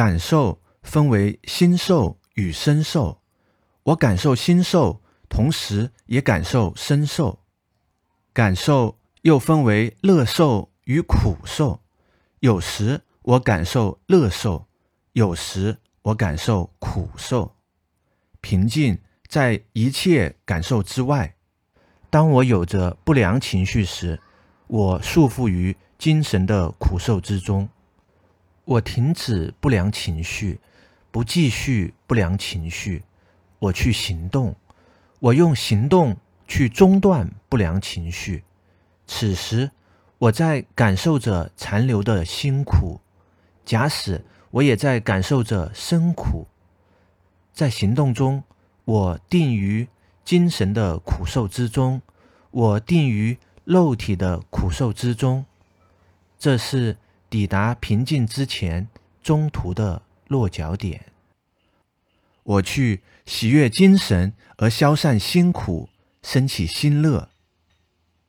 感受分为心受与身受，我感受心受，同时也感受身受。感受又分为乐受与苦受，有时我感受乐受，有时我感受苦受。平静在一切感受之外。当我有着不良情绪时，我束缚于精神的苦受之中。我停止不良情绪，不继续不良情绪，我去行动。我用行动去中断不良情绪。此时，我在感受着残留的辛苦。假使我也在感受着生苦，在行动中，我定于精神的苦受之中，我定于肉体的苦受之中。这是。抵达平静之前，中途的落脚点。我去喜悦精神而消散辛苦，升起心乐；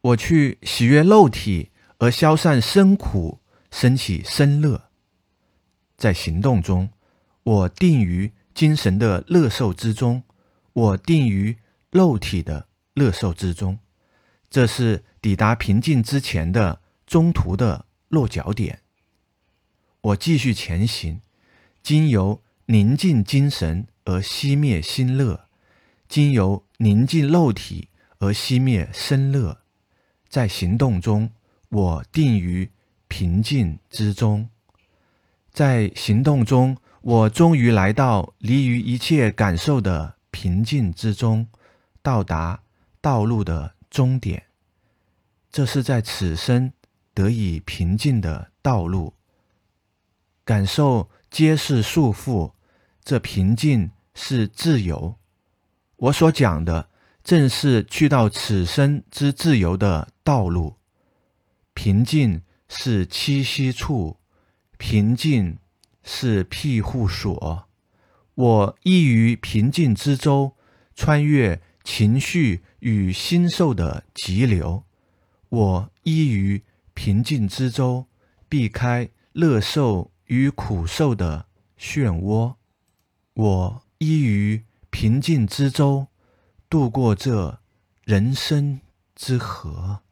我去喜悦肉体而消散生苦，升起生乐。在行动中，我定于精神的乐受之中，我定于肉体的乐受之中。这是抵达平静之前的中途的落脚点。我继续前行，经由宁静精神而熄灭心乐，经由宁静肉体而熄灭身乐。在行动中，我定于平静之中。在行动中，我终于来到离于一切感受的平静之中，到达道路的终点。这是在此生得以平静的道路。感受皆是束缚，这平静是自由。我所讲的正是去到此生之自由的道路。平静是栖息处，平静是庇护所。我依于平静之舟，穿越情绪与心受的急流。我依于平静之舟，避开乐受。与苦受的漩涡，我依于平静之舟，渡过这人生之河。